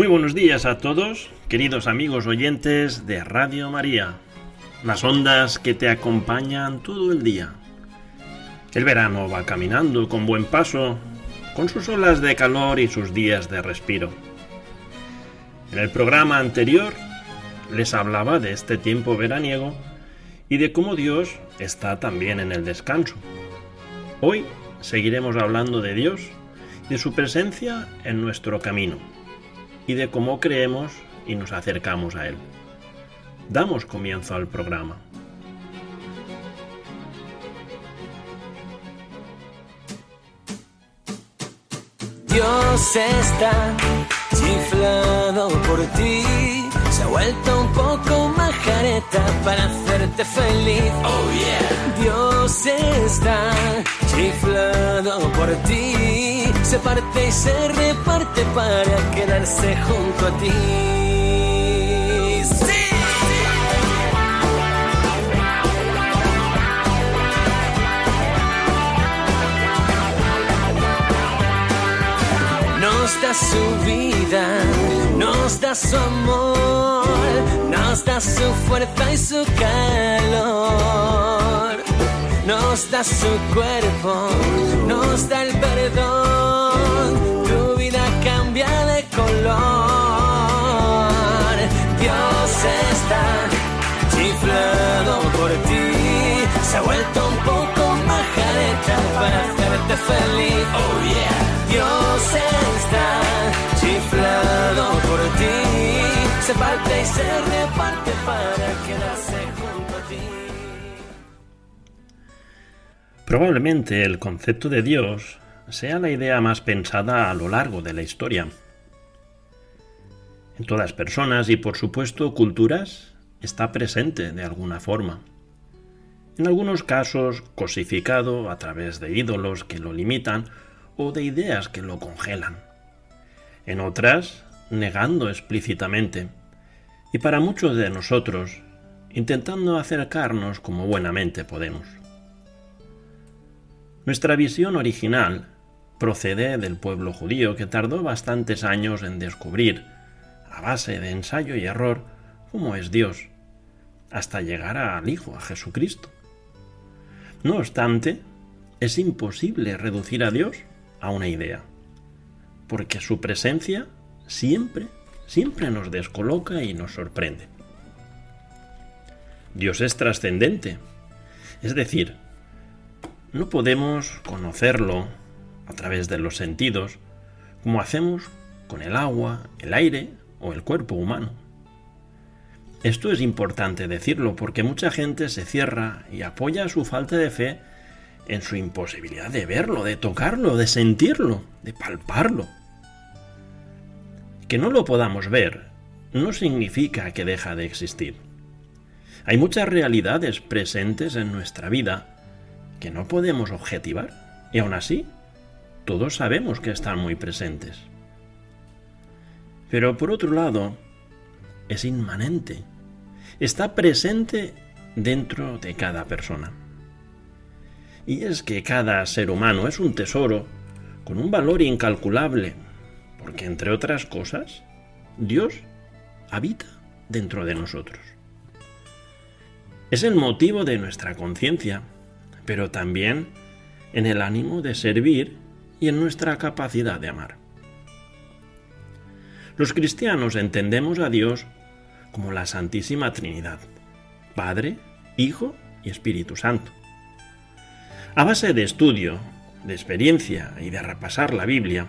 Muy buenos días a todos, queridos amigos oyentes de Radio María, las ondas que te acompañan todo el día. El verano va caminando con buen paso, con sus olas de calor y sus días de respiro. En el programa anterior les hablaba de este tiempo veraniego y de cómo Dios está también en el descanso. Hoy seguiremos hablando de Dios, de su presencia en nuestro camino y de cómo creemos y nos acercamos a Él. Damos comienzo al programa. Dios está chiflado por ti, se ha vuelto un poco majareta para hacerte feliz. Oh yeah. Dios está chiflado por ti, se parte y se reparte para quedarse junto a ti. Nos da su vida, nos da su amor, nos da su fuerza y su calor. Nos da su cuerpo, nos da el perdón, tu vida cambia de color. Dios está chiflado por ti, se ha vuelto un poco majareta para hacerte feliz. Oh yeah. Dios está chiflado por ti, se parte y se reparte para quedarse junto a ti. Probablemente el concepto de Dios sea la idea más pensada a lo largo de la historia. En todas personas y por supuesto culturas está presente de alguna forma. En algunos casos cosificado a través de ídolos que lo limitan o de ideas que lo congelan. En otras, negando explícitamente. Y para muchos de nosotros, intentando acercarnos como buenamente podemos. Nuestra visión original procede del pueblo judío que tardó bastantes años en descubrir, a base de ensayo y error, cómo es Dios, hasta llegar al Hijo, a Jesucristo. No obstante, es imposible reducir a Dios a una idea, porque su presencia siempre, siempre nos descoloca y nos sorprende. Dios es trascendente, es decir, no podemos conocerlo a través de los sentidos como hacemos con el agua, el aire o el cuerpo humano. Esto es importante decirlo porque mucha gente se cierra y apoya su falta de fe en su imposibilidad de verlo, de tocarlo, de sentirlo, de palparlo. Que no lo podamos ver no significa que deja de existir. Hay muchas realidades presentes en nuestra vida que no podemos objetivar y aún así todos sabemos que están muy presentes. Pero por otro lado, es inmanente, está presente dentro de cada persona. Y es que cada ser humano es un tesoro con un valor incalculable, porque entre otras cosas, Dios habita dentro de nosotros. Es el motivo de nuestra conciencia, pero también en el ánimo de servir y en nuestra capacidad de amar. Los cristianos entendemos a Dios como la Santísima Trinidad, Padre, Hijo y Espíritu Santo. A base de estudio, de experiencia y de repasar la Biblia,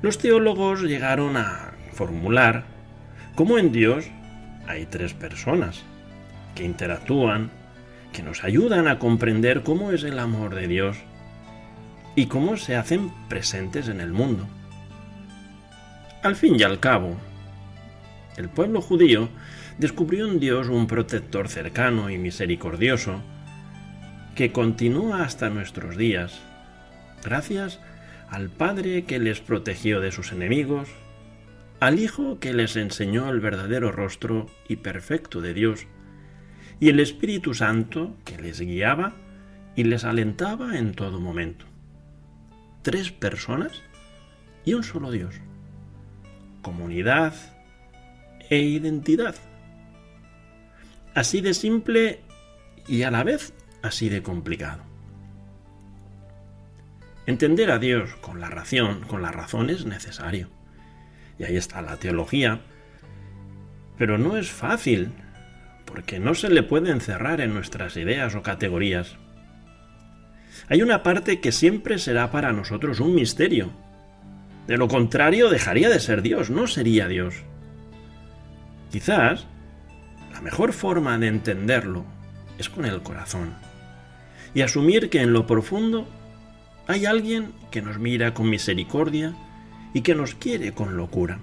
los teólogos llegaron a formular cómo en Dios hay tres personas que interactúan, que nos ayudan a comprender cómo es el amor de Dios y cómo se hacen presentes en el mundo. Al fin y al cabo, el pueblo judío descubrió en Dios un protector cercano y misericordioso que continúa hasta nuestros días, gracias al Padre que les protegió de sus enemigos, al Hijo que les enseñó el verdadero rostro y perfecto de Dios, y el Espíritu Santo que les guiaba y les alentaba en todo momento. Tres personas y un solo Dios. Comunidad e identidad. Así de simple y a la vez así de complicado. Entender a Dios con la razón, con la razón es necesario. Y ahí está la teología. Pero no es fácil porque no se le puede encerrar en nuestras ideas o categorías. Hay una parte que siempre será para nosotros un misterio. De lo contrario, dejaría de ser Dios, no sería Dios. Quizás la mejor forma de entenderlo es con el corazón y asumir que en lo profundo hay alguien que nos mira con misericordia y que nos quiere con locura.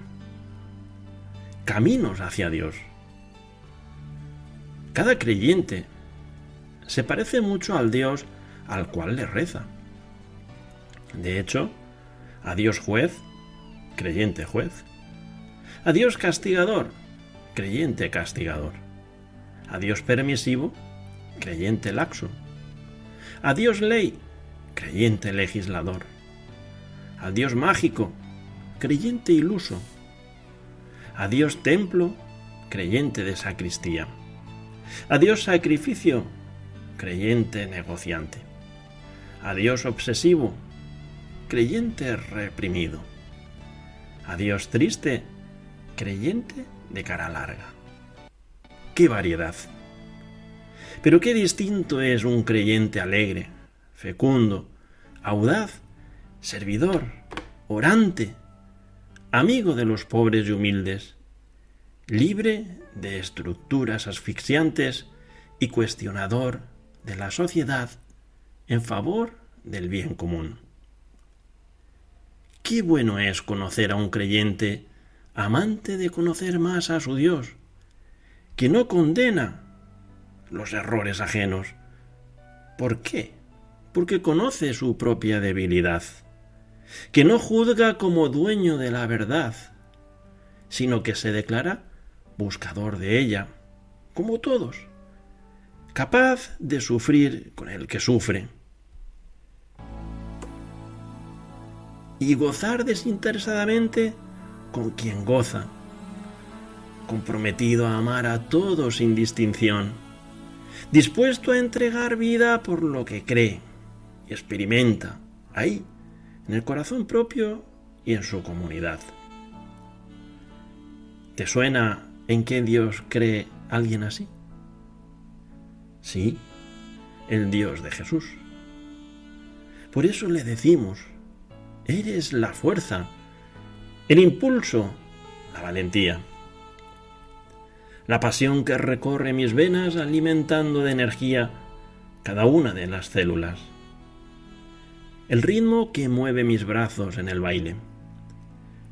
Caminos hacia Dios. Cada creyente se parece mucho al Dios al cual le reza. De hecho, a Dios juez, creyente juez. A Dios castigador, creyente castigador. A Dios permisivo, creyente laxo. A Dios ley, creyente legislador. A Dios mágico, creyente iluso. A Dios templo, creyente de sacristía. A Dios sacrificio, creyente negociante. A Dios obsesivo, creyente reprimido. A Dios triste, creyente de cara larga. ¡Qué variedad! Pero qué distinto es un creyente alegre, fecundo, audaz, servidor, orante, amigo de los pobres y humildes, libre de estructuras asfixiantes y cuestionador de la sociedad en favor del bien común. Qué bueno es conocer a un creyente amante de conocer más a su Dios, que no condena los errores ajenos. ¿Por qué? Porque conoce su propia debilidad, que no juzga como dueño de la verdad, sino que se declara buscador de ella, como todos, capaz de sufrir con el que sufre y gozar desinteresadamente con quien goza, comprometido a amar a todos sin distinción, dispuesto a entregar vida por lo que cree y experimenta ahí, en el corazón propio y en su comunidad. ¿Te suena en qué Dios cree alguien así? Sí, el Dios de Jesús. Por eso le decimos, eres la fuerza, el impulso, la valentía, la pasión que recorre mis venas alimentando de energía cada una de las células, el ritmo que mueve mis brazos en el baile,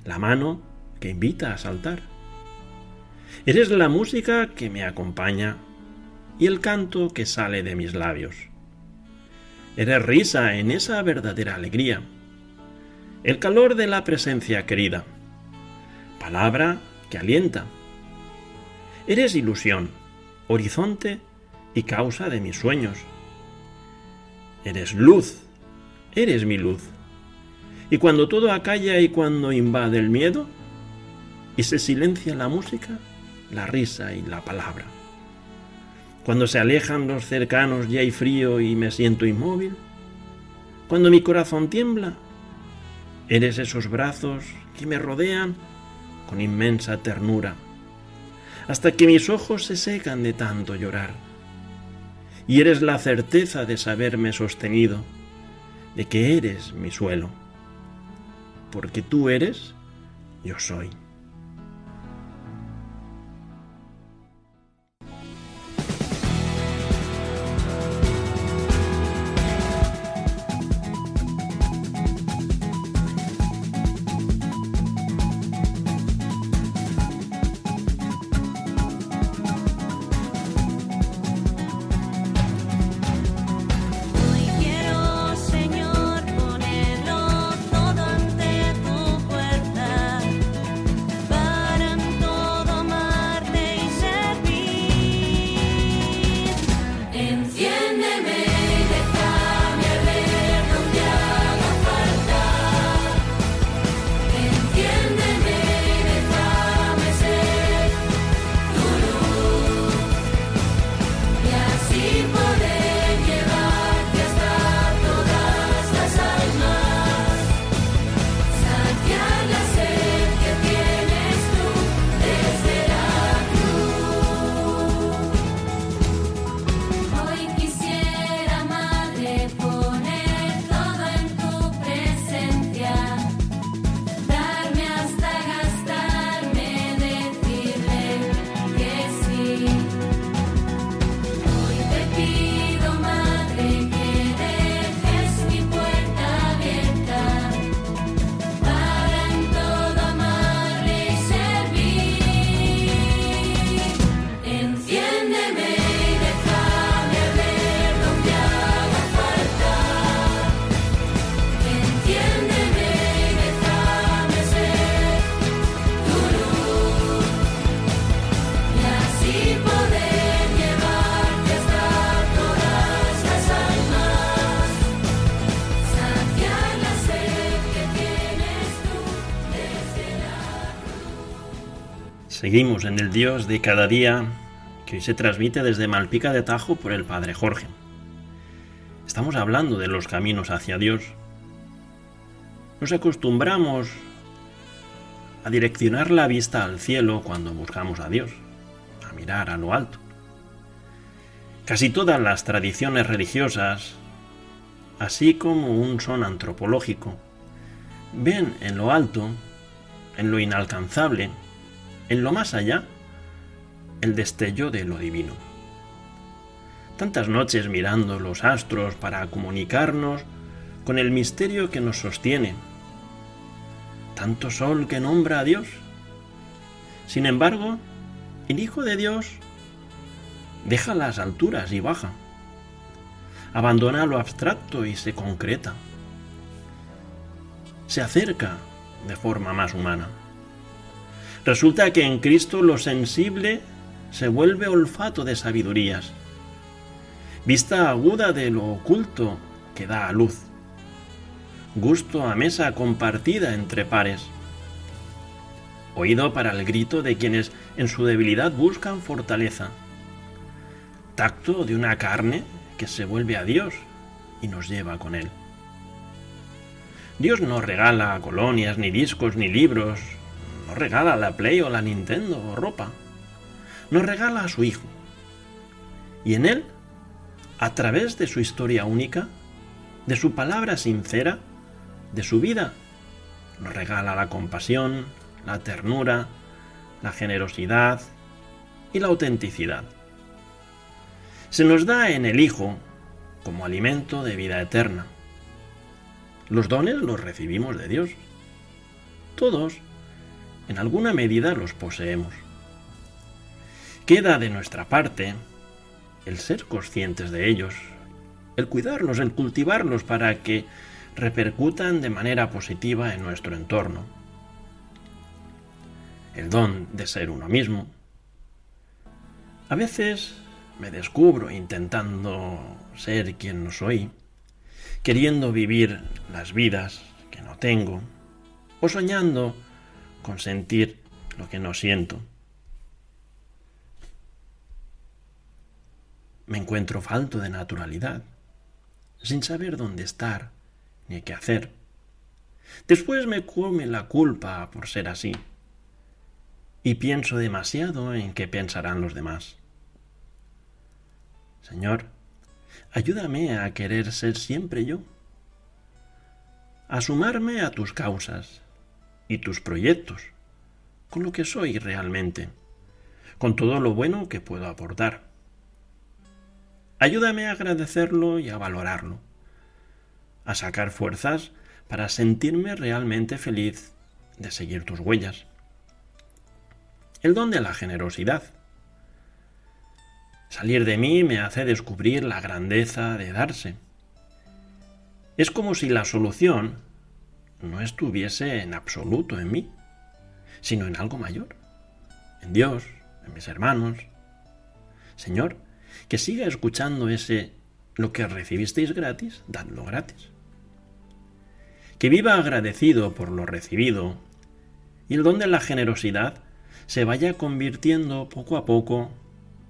la mano que invita a saltar. Eres la música que me acompaña y el canto que sale de mis labios. Eres risa en esa verdadera alegría el calor de la presencia querida, palabra que alienta. Eres ilusión, horizonte y causa de mis sueños. Eres luz, eres mi luz. Y cuando todo acalla y cuando invade el miedo, y se silencia la música, la risa y la palabra. Cuando se alejan los cercanos y hay frío y me siento inmóvil, cuando mi corazón tiembla Eres esos brazos que me rodean con inmensa ternura, hasta que mis ojos se secan de tanto llorar. Y eres la certeza de saberme sostenido, de que eres mi suelo, porque tú eres, yo soy. Seguimos en el Dios de cada día que hoy se transmite desde Malpica de Tajo por el Padre Jorge. Estamos hablando de los caminos hacia Dios. Nos acostumbramos a direccionar la vista al cielo cuando buscamos a Dios, a mirar a lo alto. Casi todas las tradiciones religiosas, así como un son antropológico, ven en lo alto, en lo inalcanzable, en lo más allá, el destello de lo divino. Tantas noches mirando los astros para comunicarnos con el misterio que nos sostiene. Tanto sol que nombra a Dios. Sin embargo, el Hijo de Dios deja las alturas y baja. Abandona lo abstracto y se concreta. Se acerca de forma más humana. Resulta que en Cristo lo sensible se vuelve olfato de sabidurías, vista aguda de lo oculto que da a luz, gusto a mesa compartida entre pares, oído para el grito de quienes en su debilidad buscan fortaleza, tacto de una carne que se vuelve a Dios y nos lleva con él. Dios no regala colonias, ni discos, ni libros, no regala la Play o la Nintendo o ropa. Nos regala a su Hijo. Y en Él, a través de su historia única, de su palabra sincera, de su vida, nos regala la compasión, la ternura, la generosidad y la autenticidad. Se nos da en el Hijo como alimento de vida eterna. Los dones los recibimos de Dios. Todos en alguna medida los poseemos. Queda de nuestra parte el ser conscientes de ellos, el cuidarlos, el cultivarlos para que repercutan de manera positiva en nuestro entorno. El don de ser uno mismo. A veces me descubro intentando ser quien no soy, queriendo vivir las vidas que no tengo, o soñando con sentir lo que no siento. Me encuentro falto de naturalidad, sin saber dónde estar ni qué hacer. Después me come la culpa por ser así, y pienso demasiado en qué pensarán los demás. Señor, ayúdame a querer ser siempre yo, a sumarme a tus causas, y tus proyectos, con lo que soy realmente, con todo lo bueno que puedo aportar. Ayúdame a agradecerlo y a valorarlo, a sacar fuerzas para sentirme realmente feliz de seguir tus huellas. El don de la generosidad. Salir de mí me hace descubrir la grandeza de darse. Es como si la solución no estuviese en absoluto en mí, sino en algo mayor, en Dios, en mis hermanos. Señor, que siga escuchando ese lo que recibisteis gratis, dadlo gratis. Que viva agradecido por lo recibido y el don de la generosidad se vaya convirtiendo poco a poco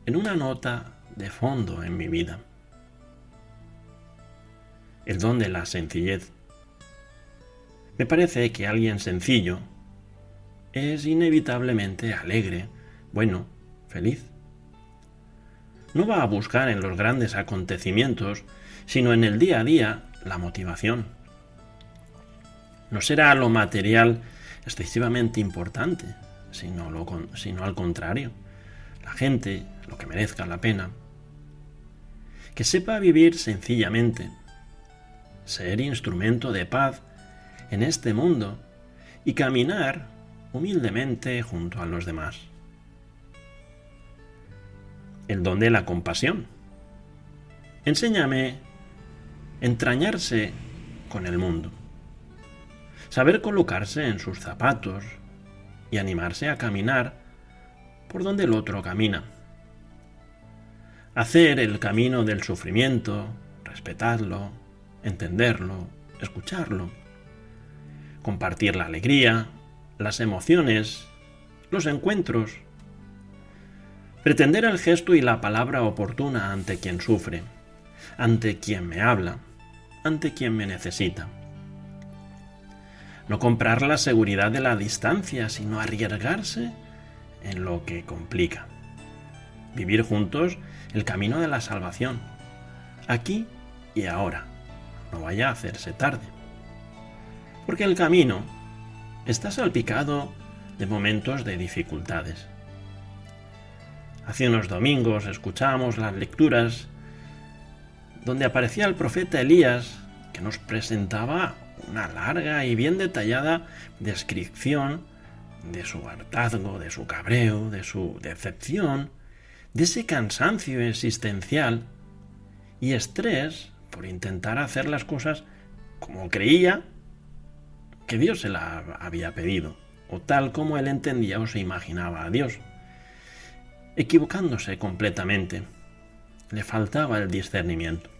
en una nota de fondo en mi vida. El don de la sencillez me parece que alguien sencillo es inevitablemente alegre, bueno, feliz. No va a buscar en los grandes acontecimientos, sino en el día a día la motivación. No será lo material excesivamente importante, sino, sino al contrario, la gente, lo que merezca la pena. Que sepa vivir sencillamente, ser instrumento de paz en este mundo y caminar humildemente junto a los demás. El don de la compasión. Enséñame entrañarse con el mundo, saber colocarse en sus zapatos y animarse a caminar por donde el otro camina. Hacer el camino del sufrimiento, respetarlo, entenderlo, escucharlo compartir la alegría, las emociones, los encuentros Pretender el gesto y la palabra oportuna ante quien sufre, ante quien me habla, ante quien me necesita. No comprar la seguridad de la distancia, sino arriesgarse en lo que complica. Vivir juntos el camino de la salvación, aquí y ahora. No vaya a hacerse tarde. Porque el camino está salpicado de momentos de dificultades. Hace unos domingos escuchábamos las lecturas donde aparecía el profeta Elías que nos presentaba una larga y bien detallada descripción de su hartazgo, de su cabreo, de su decepción, de ese cansancio existencial y estrés por intentar hacer las cosas como creía que Dios se la había pedido, o tal como él entendía o se imaginaba a Dios, equivocándose completamente. Le faltaba el discernimiento.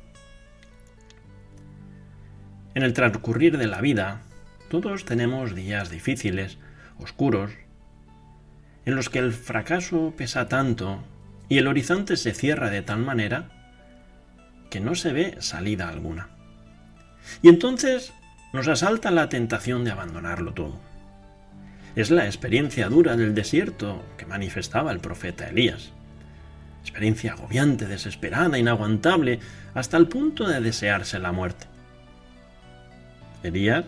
En el transcurrir de la vida, todos tenemos días difíciles, oscuros, en los que el fracaso pesa tanto y el horizonte se cierra de tal manera que no se ve salida alguna. Y entonces nos asalta la tentación de abandonarlo todo. Es la experiencia dura del desierto que manifestaba el profeta Elías. Experiencia agobiante, desesperada, inaguantable, hasta el punto de desearse la muerte. Elías,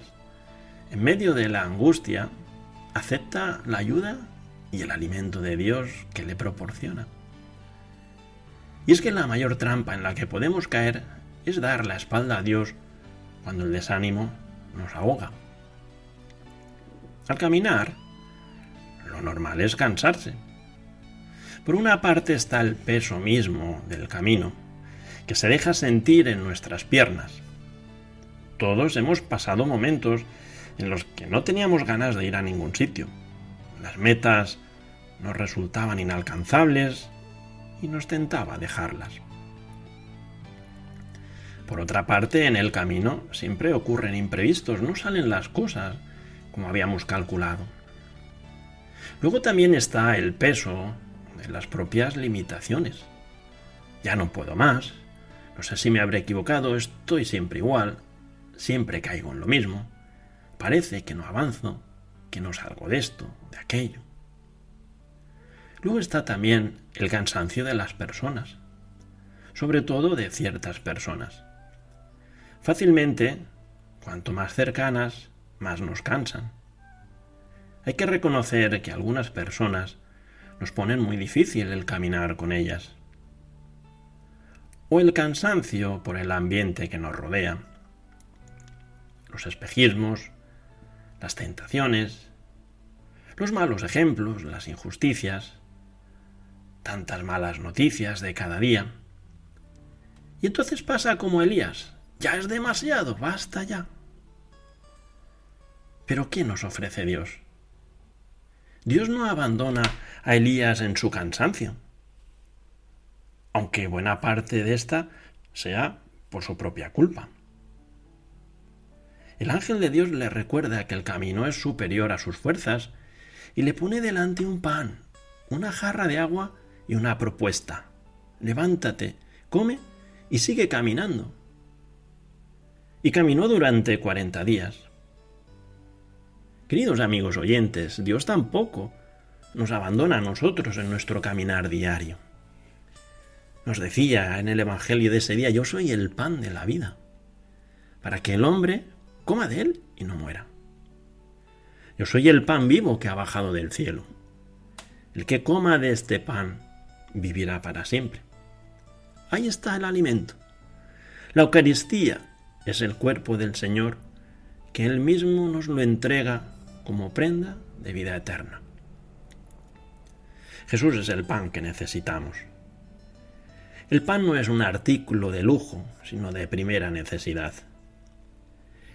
en medio de la angustia, acepta la ayuda y el alimento de Dios que le proporciona. Y es que la mayor trampa en la que podemos caer es dar la espalda a Dios cuando el desánimo nos ahoga. Al caminar, lo normal es cansarse. Por una parte está el peso mismo del camino, que se deja sentir en nuestras piernas. Todos hemos pasado momentos en los que no teníamos ganas de ir a ningún sitio. Las metas nos resultaban inalcanzables y nos tentaba dejarlas. Por otra parte, en el camino siempre ocurren imprevistos, no salen las cosas como habíamos calculado. Luego también está el peso de las propias limitaciones. Ya no puedo más, no sé si me habré equivocado, estoy siempre igual, siempre caigo en lo mismo, parece que no avanzo, que no salgo de esto, de aquello. Luego está también el cansancio de las personas, sobre todo de ciertas personas. Fácilmente, cuanto más cercanas, más nos cansan. Hay que reconocer que algunas personas nos ponen muy difícil el caminar con ellas. O el cansancio por el ambiente que nos rodea. Los espejismos, las tentaciones, los malos ejemplos, las injusticias, tantas malas noticias de cada día. Y entonces pasa como Elías, ya es demasiado, basta ya. Pero ¿qué nos ofrece Dios? Dios no abandona a Elías en su cansancio, aunque buena parte de esta sea por su propia culpa. El ángel de Dios le recuerda que el camino es superior a sus fuerzas y le pone delante un pan, una jarra de agua y una propuesta. Levántate, come y sigue caminando. Y caminó durante cuarenta días. Queridos amigos oyentes, Dios tampoco nos abandona a nosotros en nuestro caminar diario. Nos decía en el Evangelio de ese día, yo soy el pan de la vida, para que el hombre coma de él y no muera. Yo soy el pan vivo que ha bajado del cielo. El que coma de este pan vivirá para siempre. Ahí está el alimento. La Eucaristía es el cuerpo del Señor que Él mismo nos lo entrega como prenda de vida eterna. Jesús es el pan que necesitamos. El pan no es un artículo de lujo, sino de primera necesidad.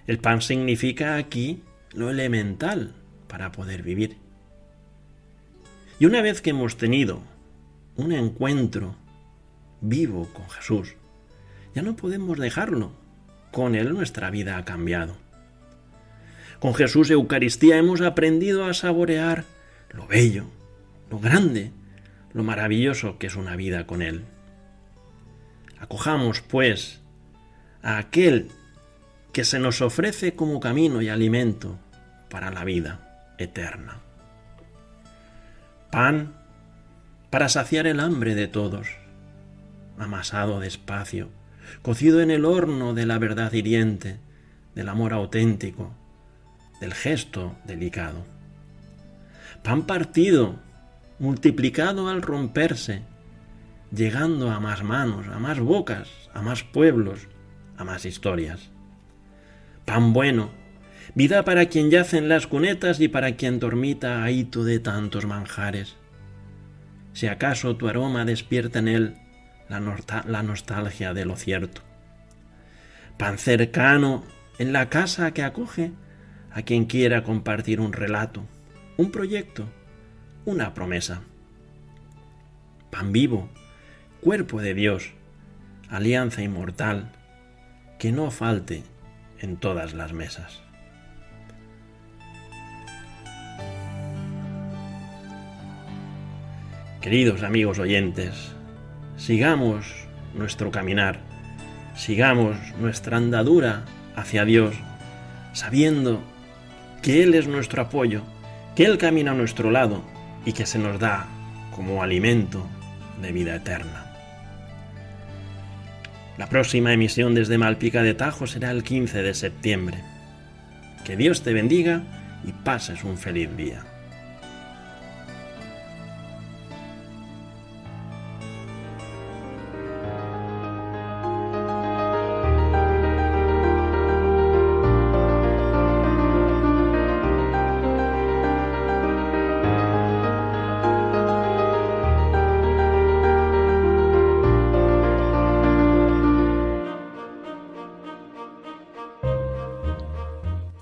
El pan significa aquí lo elemental para poder vivir. Y una vez que hemos tenido un encuentro vivo con Jesús, ya no podemos dejarlo. Con Él nuestra vida ha cambiado. Con Jesús Eucaristía hemos aprendido a saborear lo bello, lo grande, lo maravilloso que es una vida con Él. Acojamos, pues, a aquel que se nos ofrece como camino y alimento para la vida eterna. Pan para saciar el hambre de todos, amasado despacio, cocido en el horno de la verdad hiriente, del amor auténtico, del gesto delicado. Pan partido, multiplicado al romperse, llegando a más manos, a más bocas, a más pueblos, a más historias. Pan bueno, vida para quien yace en las cunetas y para quien dormita ahito de tantos manjares. Si acaso tu aroma despierta en él la, nostalgia de lo cierto. Pan cercano en la casa que acoge a quien quiera compartir un relato, un proyecto, una promesa. Pan vivo, cuerpo de Dios, alianza inmortal, que no falte en todas las mesas. Queridos amigos oyentes, sigamos nuestro caminar, sigamos nuestra andadura hacia Dios, sabiendo que Él es nuestro apoyo, que Él camina a nuestro lado y que se nos da como alimento de vida eterna. La próxima emisión desde Malpica de Tajo será el 15 de septiembre. Que Dios te bendiga y pases un feliz día.